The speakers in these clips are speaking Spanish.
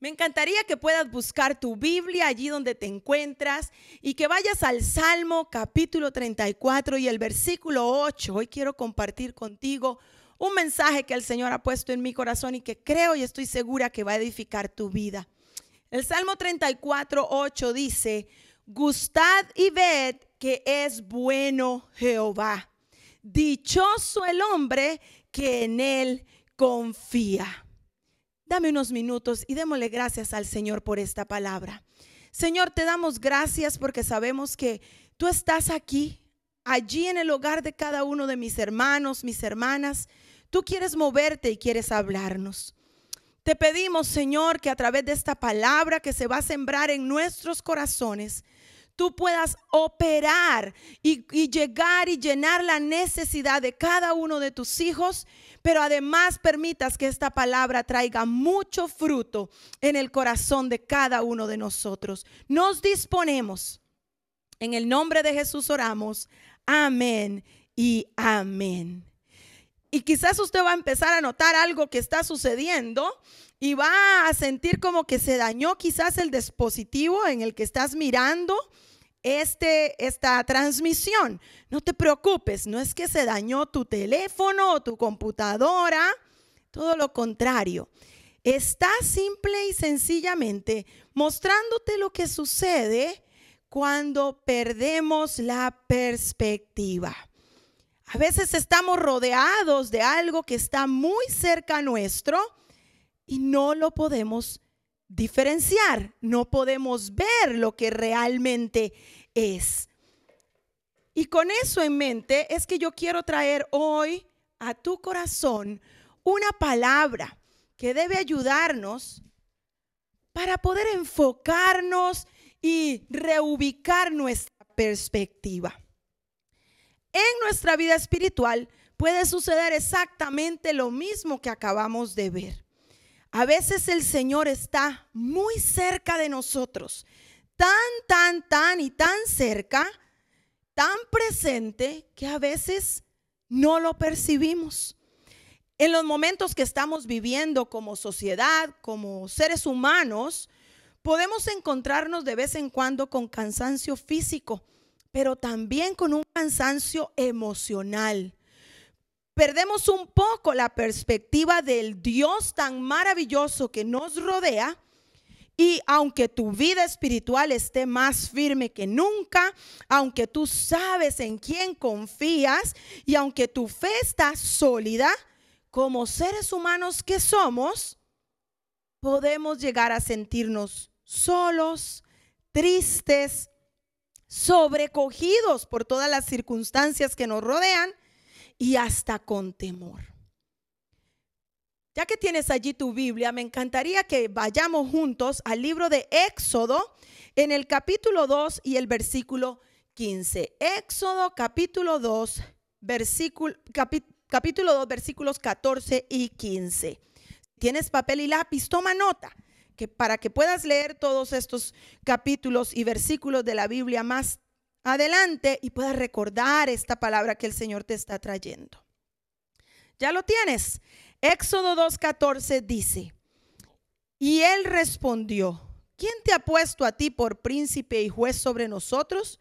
Me encantaría que puedas buscar tu Biblia allí donde te encuentras y que vayas al Salmo capítulo 34 y el versículo 8. Hoy quiero compartir contigo un mensaje que el Señor ha puesto en mi corazón y que creo y estoy segura que va a edificar tu vida. El Salmo 34, 8 dice, gustad y ved que es bueno Jehová. Dichoso el hombre que en él confía. Dame unos minutos y démosle gracias al Señor por esta palabra. Señor, te damos gracias porque sabemos que tú estás aquí, allí en el hogar de cada uno de mis hermanos, mis hermanas. Tú quieres moverte y quieres hablarnos. Te pedimos, Señor, que a través de esta palabra que se va a sembrar en nuestros corazones, tú puedas operar y, llegar y llenar la necesidad de cada uno de tus hijos pero además permitas que esta palabra traiga mucho fruto en el corazón de cada uno de nosotros. Nos disponemos. En el nombre de Jesús oramos. Amén y amén. Y quizás usted va a empezar a notar algo que está sucediendo y va a sentir como que se dañó quizás el dispositivo en el que estás mirando este, esta transmisión. No te preocupes, no es que se dañó tu teléfono o tu computadora, todo lo contrario. Está simple y sencillamente mostrándote lo que sucede cuando perdemos la perspectiva. A veces estamos rodeados de algo que está muy cerca nuestro y no lo podemos diferenciar, no podemos ver lo que realmente es. Y con eso en mente es que yo quiero traer hoy a tu corazón una palabra que debe ayudarnos para poder enfocarnos y reubicar nuestra perspectiva. En nuestra vida espiritual puede suceder exactamente lo mismo que acabamos de ver. A veces el Señor está muy cerca de nosotros, tan, tan, tan y tan cerca, tan presente que a veces no lo percibimos. En los momentos que estamos viviendo como sociedad, como seres humanos, podemos encontrarnos de vez en cuando con cansancio físico, pero también con un cansancio emocional perdemos un poco la perspectiva del Dios tan maravilloso que nos rodea. Y aunque tu vida espiritual esté más firme que nunca, aunque tú sabes en quién confías y aunque tu fe está sólida, como seres humanos que somos, podemos llegar a sentirnos solos, tristes, sobrecogidos por todas las circunstancias que nos rodean y hasta con temor. Ya que tienes allí tu Biblia, me encantaría que vayamos juntos al libro de Éxodo en el capítulo 2 y el versículo 15. Éxodo capítulo 2, versículo, capítulo 2, versículos 14 y 15. Tienes papel y lápiz, toma nota, que para que puedas leer todos estos capítulos y versículos de la Biblia más adelante y puedas recordar esta palabra que el Señor te está trayendo. Ya lo tienes. Éxodo 2.14 dice, y él respondió, ¿quién te ha puesto a ti por príncipe y juez sobre nosotros?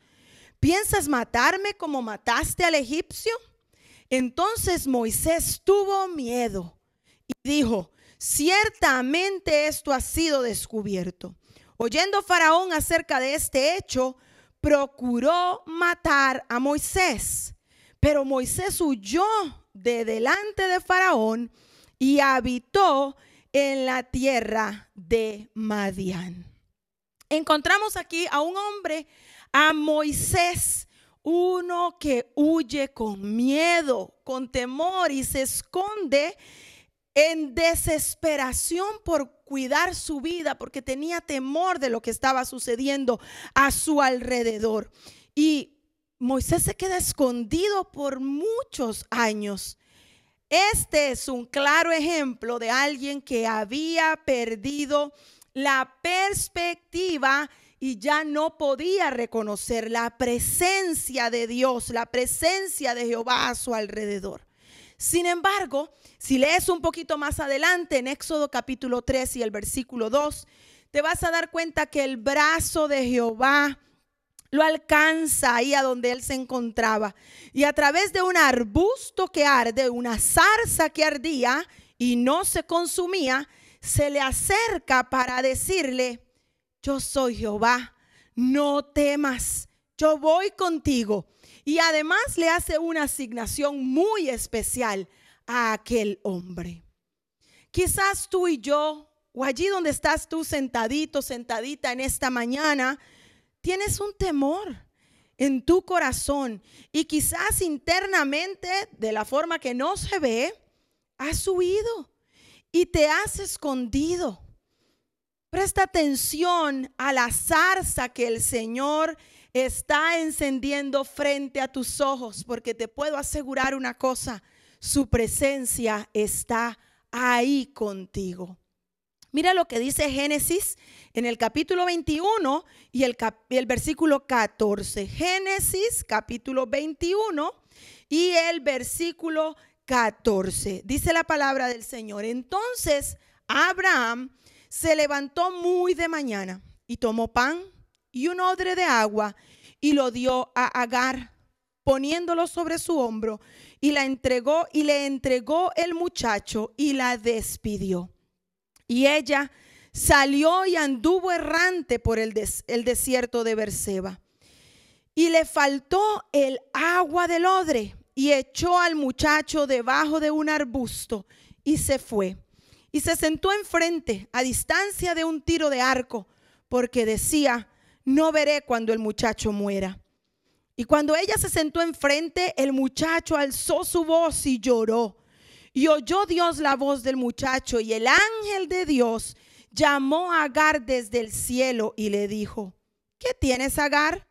¿Piensas matarme como mataste al egipcio? Entonces Moisés tuvo miedo y dijo, ciertamente esto ha sido descubierto. Oyendo Faraón acerca de este hecho, procuró matar a Moisés, pero Moisés huyó de delante de Faraón y habitó en la tierra de Madián. Encontramos aquí a un hombre, a Moisés, uno que huye con miedo, con temor y se esconde en desesperación por cuidar su vida porque tenía temor de lo que estaba sucediendo a su alrededor. Y Moisés se queda escondido por muchos años. Este es un claro ejemplo de alguien que había perdido la perspectiva y ya no podía reconocer la presencia de Dios, la presencia de Jehová a su alrededor. Sin embargo, si lees un poquito más adelante en Éxodo capítulo 3 y el versículo 2, te vas a dar cuenta que el brazo de Jehová lo alcanza ahí a donde él se encontraba. Y a través de un arbusto que arde, una zarza que ardía y no se consumía, se le acerca para decirle, yo soy Jehová, no temas, yo voy contigo. Y además le hace una asignación muy especial a aquel hombre. Quizás tú y yo o allí donde estás tú sentadito, sentadita en esta mañana, tienes un temor en tu corazón y quizás internamente, de la forma que no se ve, has huido y te has escondido. Presta atención a la zarza que el Señor está encendiendo frente a tus ojos, porque te puedo asegurar una cosa, su presencia está ahí contigo. Mira lo que dice Génesis en el capítulo 21 y el, versículo 14. Génesis capítulo 21 y el versículo 14. Dice la palabra del Señor. Entonces Abraham se levantó muy de mañana y tomó pan y un odre de agua y lo dio a Agar, poniéndolo sobre su hombro y la entregó y le entregó el muchacho y la despidió. Y ella salió y anduvo errante por el, el desierto de Berseba. Y le faltó el agua del odre y echó al muchacho debajo de un arbusto y se fue. Y se sentó enfrente, a distancia de un tiro de arco, porque decía, no veré cuando el muchacho muera. Y cuando ella se sentó enfrente, el muchacho alzó su voz y lloró. Y oyó Dios la voz del muchacho y el ángel de Dios llamó a Agar desde el cielo y le dijo, ¿qué tienes Agar?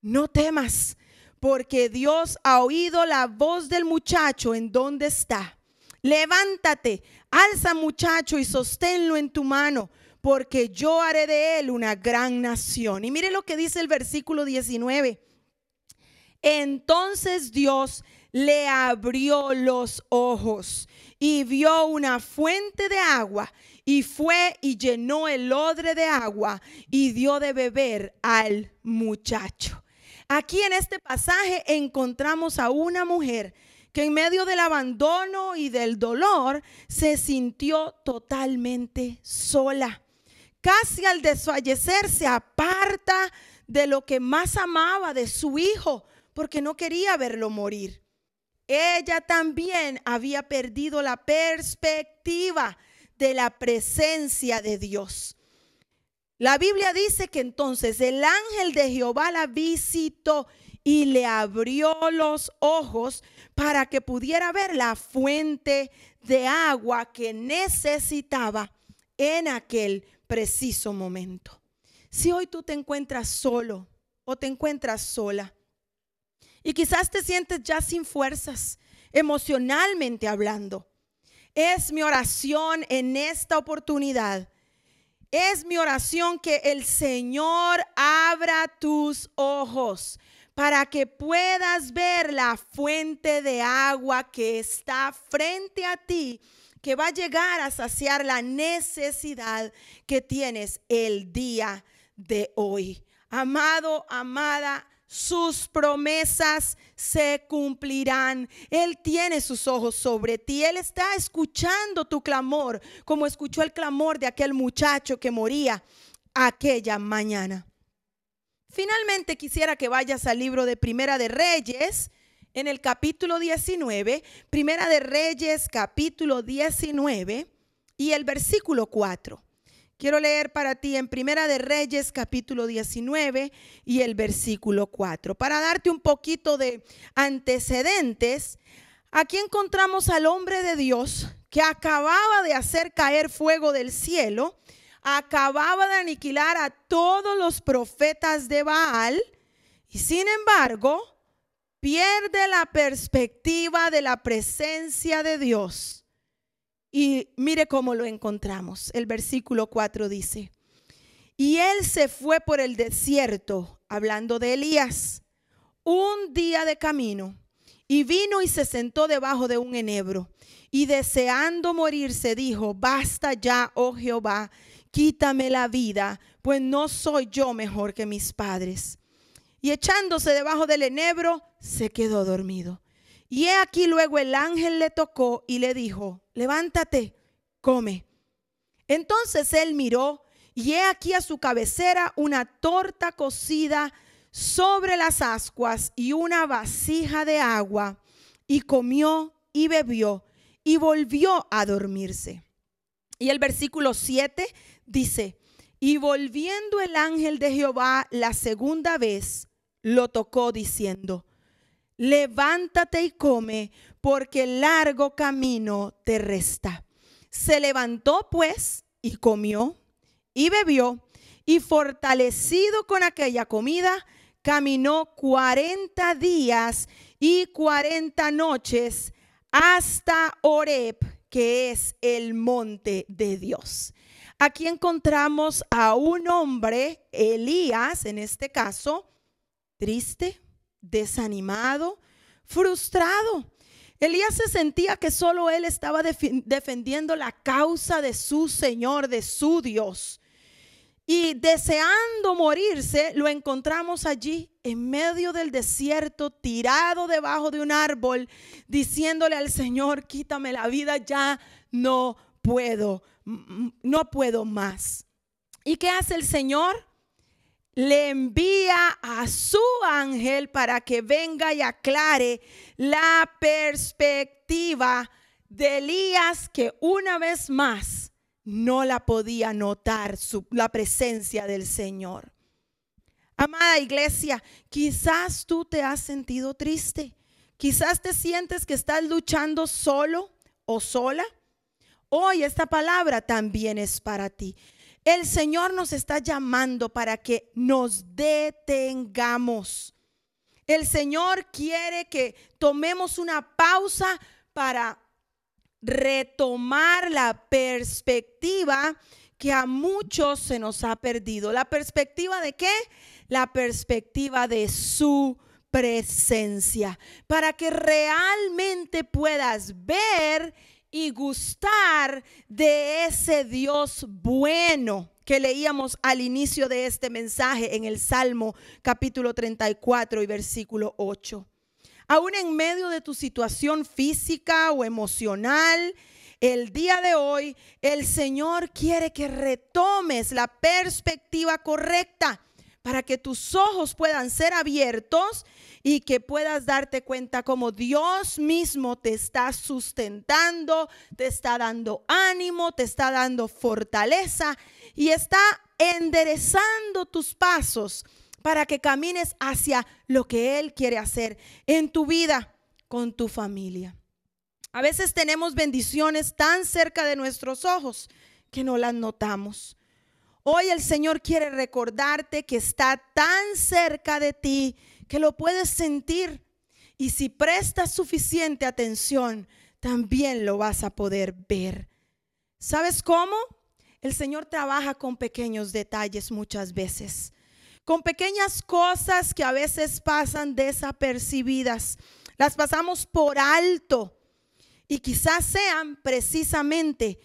No temas, porque Dios ha oído la voz del muchacho en donde está. Levántate, alza muchacho y sosténlo en tu mano, porque yo haré de él una gran nación. Y mire lo que dice el versículo 19. Entonces Dios le abrió los ojos y vio una fuente de agua y fue y llenó el odre de agua y dio de beber al muchacho. Aquí en este pasaje encontramos a una mujer que en medio del abandono y del dolor se sintió totalmente sola. Casi al desfallecer se aparta de lo que más amaba, de su hijo, porque no quería verlo morir ella también había perdido la perspectiva de la presencia de Dios. La Biblia dice que entonces el ángel de Jehová la visitó y le abrió los ojos para que pudiera ver la fuente de agua que necesitaba en aquel preciso momento. Si hoy tú te encuentras solo o te encuentras sola, y quizás te sientes ya sin fuerzas, emocionalmente hablando. Es mi oración en esta oportunidad. Es mi oración que el Señor abra tus ojos para que puedas ver la fuente de agua que está frente a ti, que va a llegar a saciar la necesidad que tienes el día de hoy. Amado, amada, sus promesas se cumplirán. Él tiene sus ojos sobre ti. Él está escuchando tu clamor, como escuchó el clamor de aquel muchacho que moría aquella mañana. Finalmente quisiera que vayas al libro de Primera de Reyes, en el capítulo 19, Primera de Reyes, capítulo 19 y el versículo 4. Quiero leer para ti en Primera de Reyes capítulo 19 y el versículo 4. Para darte un poquito de antecedentes, aquí encontramos al hombre de Dios que acababa de hacer caer fuego del cielo, acababa de aniquilar a todos los profetas de Baal y sin embargo pierde la perspectiva de la presencia de Dios y mire cómo lo encontramos. El versículo 4 dice, y él se fue por el desierto, hablando de Elías, un día de camino, y vino y se sentó debajo de un enebro. Y deseando morirse, dijo, basta ya, oh Jehová, quítame la vida, pues no soy yo mejor que mis padres. Y echándose debajo del enebro, se quedó dormido. Y he aquí luego el ángel le tocó y le dijo, levántate, come. Entonces él miró y he aquí a su cabecera una torta cocida sobre las ascuas y una vasija de agua, y comió y bebió y volvió a dormirse. Y el versículo 7 dice, y volviendo el ángel de Jehová la segunda vez, lo tocó diciendo, levántate y come, porque largo camino te resta. Se levantó pues y comió y bebió, y fortalecido con aquella comida, caminó 40 días y 40 noches hasta Oreb, que es el monte de Dios. Aquí encontramos a un hombre, Elías en este caso, triste, desanimado, frustrado. Elías se sentía que solo él estaba defendiendo la causa de su Señor, de su Dios. Y deseando morirse, lo encontramos allí en medio del desierto, tirado debajo de un árbol, diciéndole al Señor, quítame la vida, ya no puedo, no puedo más. ¿Y qué hace el Señor? Le envía a su ángel para que venga y aclare la perspectiva de Elías que una vez más no la podía notar la presencia del Señor. Amada iglesia, quizás tú te has sentido triste. Quizás te sientes que estás luchando solo o sola. Hoy esta palabra también es para ti. El Señor nos está llamando para que nos detengamos. El Señor quiere que tomemos una pausa para retomar la perspectiva que a muchos se nos ha perdido. ¿La perspectiva de qué? La perspectiva de su presencia, para que realmente puedas ver y gustar de ese Dios bueno que leíamos al inicio de este mensaje en el Salmo capítulo 34 y versículo 8 aún en medio de tu situación física o emocional, el día de hoy el Señor quiere que retomes la perspectiva correcta para que tus ojos puedan ser abiertos y que puedas darte cuenta como Dios mismo te está sustentando, te está dando ánimo, te está dando fortaleza y está enderezando tus pasos para que camines hacia lo que Él quiere hacer en tu vida, con tu familia. A veces tenemos bendiciones tan cerca de nuestros ojos que no las notamos. Hoy el Señor quiere recordarte que está tan cerca de ti que lo puedes sentir. Y si prestas suficiente atención, también lo vas a poder ver. ¿Sabes cómo? El Señor trabaja con pequeños detalles muchas veces con pequeñas cosas que a veces pasan desapercibidas. Las pasamos por alto y quizás sean precisamente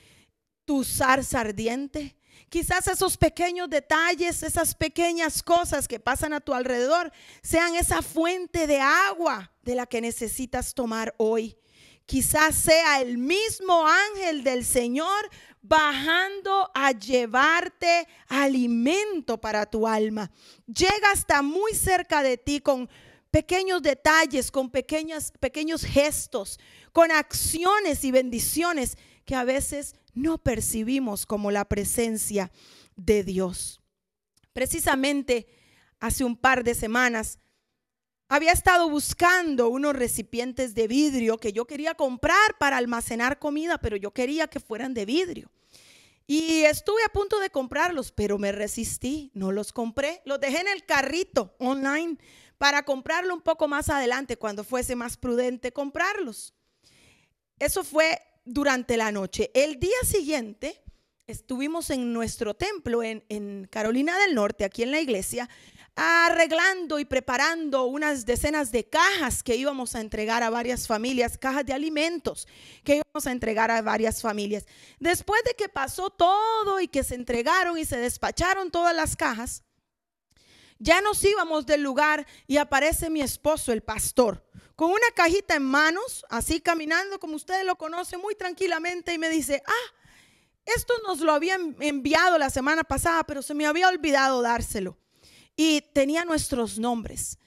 tu zarza ardiente. Quizás esos pequeños detalles, esas pequeñas cosas que pasan a tu alrededor, sean esa fuente de agua de la que necesitas tomar hoy. Quizás sea el mismo ángel del Señor bajando a llevarte alimento para tu alma. Llega hasta muy cerca de ti con pequeños detalles, con pequeños, pequeños gestos, con acciones y bendiciones que a veces no percibimos como la presencia de Dios. Precisamente hace un par de semanas había estado buscando unos recipientes de vidrio que yo quería comprar para almacenar comida, pero yo quería que fueran de vidrio. Y estuve a punto de comprarlos, pero me resistí, no los compré. Los dejé en el carrito online para comprarlo un poco más adelante cuando fuese más prudente comprarlos. Eso fue durante la noche. El día siguiente estuvimos en nuestro templo en, Carolina del Norte, aquí en la iglesia, arreglando y preparando unas decenas de cajas que íbamos a entregar a varias familias, cajas de alimentos que íbamos a entregar a varias familias. Después de que pasó todo y que se entregaron y se despacharon todas las cajas, ya nos íbamos del lugar y aparece mi esposo, el pastor, con una cajita en manos, así caminando como ustedes lo conocen muy tranquilamente y me dice, ah, esto nos lo habían enviado la semana pasada, pero se me había olvidado dárselo y tenía nuestros nombres.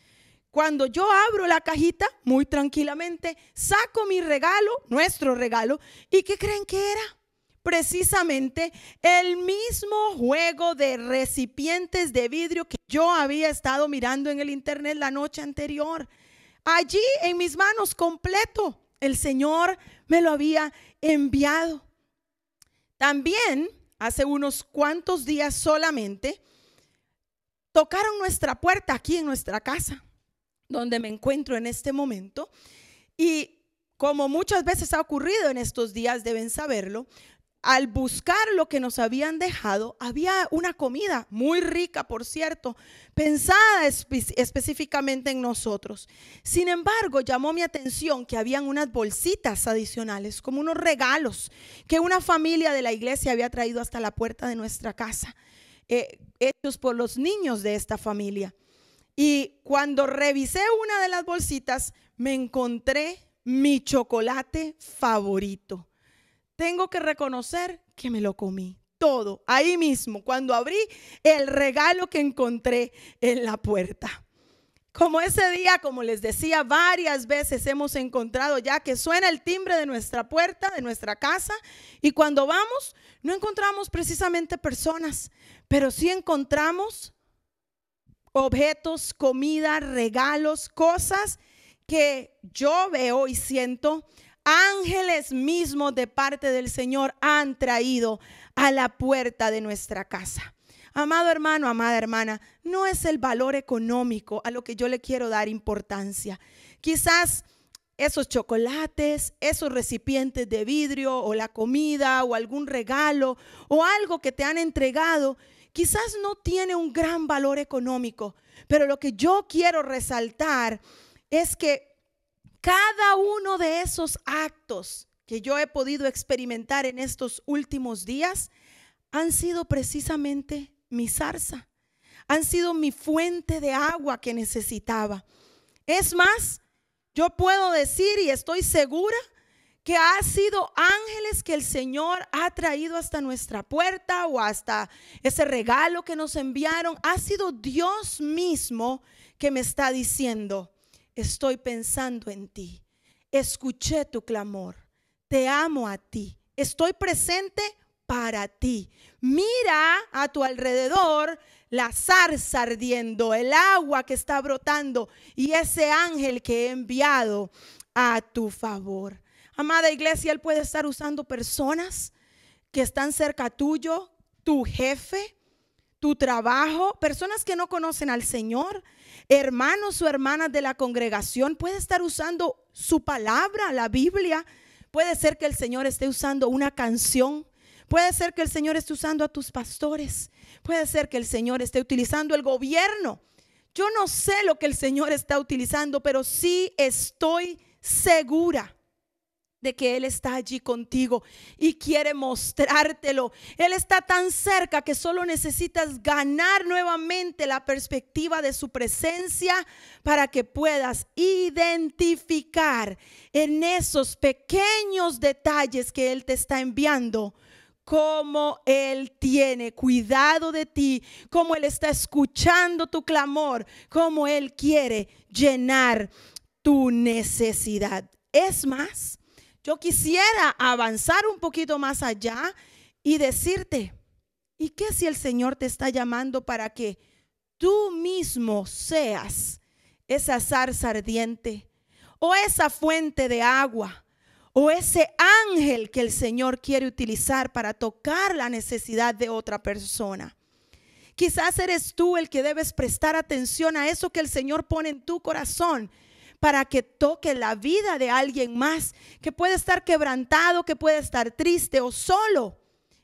Cuando yo abro la cajita, muy tranquilamente, saco mi regalo, nuestro regalo, ¿y qué creen que era? Precisamente el mismo juego de recipientes de vidrio que yo había estado mirando en el internet la noche anterior. Allí en mis manos completo, el Señor me lo había enviado. También, hace unos cuantos días solamente, tocaron nuestra puerta aquí en nuestra casa, donde me encuentro en este momento. Y como muchas veces ha ocurrido en estos días, deben saberlo, al buscar lo que nos habían dejado, había una comida muy rica, por cierto, pensada específicamente en nosotros. Sin embargo, llamó mi atención que habían unas bolsitas adicionales, como unos regalos que una familia de la iglesia había traído hasta la puerta de nuestra casa. Eh, hechos por los niños de esta familia. Y cuando revisé una de las bolsitas, me encontré mi chocolate favorito. Tengo que reconocer que me lo comí todo ahí mismo, cuando abrí el regalo que encontré en la puerta. Como ese día, como les decía, varias veces hemos encontrado ya que suena el timbre de nuestra puerta, de nuestra casa, y cuando vamos, no encontramos precisamente personas, pero sí encontramos objetos, comida, regalos, cosas que yo veo y siento ángeles mismos de parte del Señor han traído a la puerta de nuestra casa. Amado hermano, amada hermana, no es el valor económico a lo que yo le quiero dar importancia. Quizás esos chocolates, esos recipientes de vidrio o la comida o algún regalo o algo que te han entregado, quizás no tiene un gran valor económico, pero lo que yo quiero resaltar es que cada uno de esos actos que yo he podido experimentar en estos últimos días han sido precisamente mi zarza, han sido mi fuente de agua que necesitaba. Es más, yo puedo decir y estoy segura que ha sido ángeles que el Señor ha traído hasta nuestra puerta o hasta ese regalo que nos enviaron. Ha sido Dios mismo que me está diciendo, estoy pensando en ti, escuché tu clamor, te amo a ti, estoy presente para ti. Mira a tu alrededor la zarza ardiendo, el agua que está brotando y ese ángel que he enviado a tu favor. Amada iglesia, Él puede estar usando personas que están cerca tuyo, tu jefe, tu trabajo, personas que no conocen al Señor, hermanos o hermanas de la congregación, puede estar usando su palabra, la Biblia. Puede ser que el Señor esté usando una canción Puede ser que el Señor esté usando a tus pastores. Puede ser que el Señor esté utilizando el gobierno. Yo no sé lo que el Señor está utilizando, pero sí estoy segura de que Él está allí contigo y quiere mostrártelo. Él está tan cerca que solo necesitas ganar nuevamente la perspectiva de su presencia para que puedas identificar en esos pequeños detalles que Él te está enviando cómo Él tiene cuidado de ti, cómo Él está escuchando tu clamor, cómo Él quiere llenar tu necesidad. Es más, yo quisiera avanzar un poquito más allá y decirte, ¿y qué si el Señor te está llamando para que tú mismo seas esa zarza ardiente o esa fuente de agua? o ese ángel que el Señor quiere utilizar para tocar la necesidad de otra persona. Quizás eres tú el que debes prestar atención a eso que el Señor pone en tu corazón para que toque la vida de alguien más que puede estar quebrantado, que puede estar triste o solo.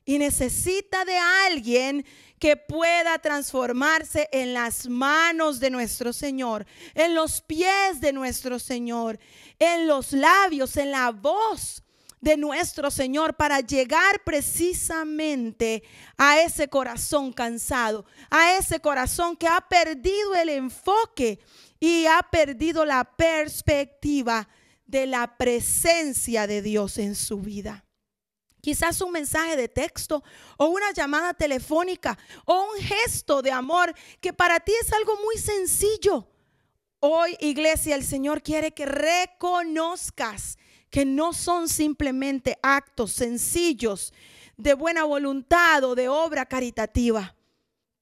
Y necesita de alguien que pueda transformarse en las manos de nuestro Señor, en los pies de nuestro Señor, en los labios, en la voz de nuestro Señor para llegar precisamente a ese corazón cansado, a ese corazón que ha perdido el enfoque y ha perdido la perspectiva de la presencia de Dios en su vida. Quizás un mensaje de texto o una llamada telefónica o un gesto de amor que para ti es algo muy sencillo. Hoy, iglesia, el Señor quiere que reconozcas que no son simplemente actos sencillos de buena voluntad o de obra caritativa.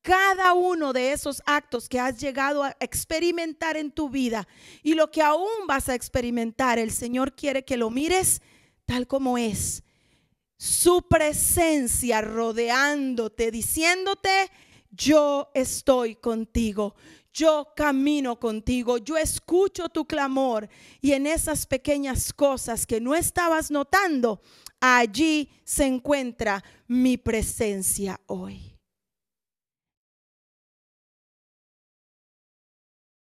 Cada uno de esos actos que has llegado a experimentar en tu vida y lo que aún vas a experimentar, el Señor quiere que lo mires tal como es. Su presencia rodeándote, diciéndote, yo estoy contigo, yo camino contigo, yo escucho tu clamor y en esas pequeñas cosas que no estabas notando, allí se encuentra mi presencia hoy.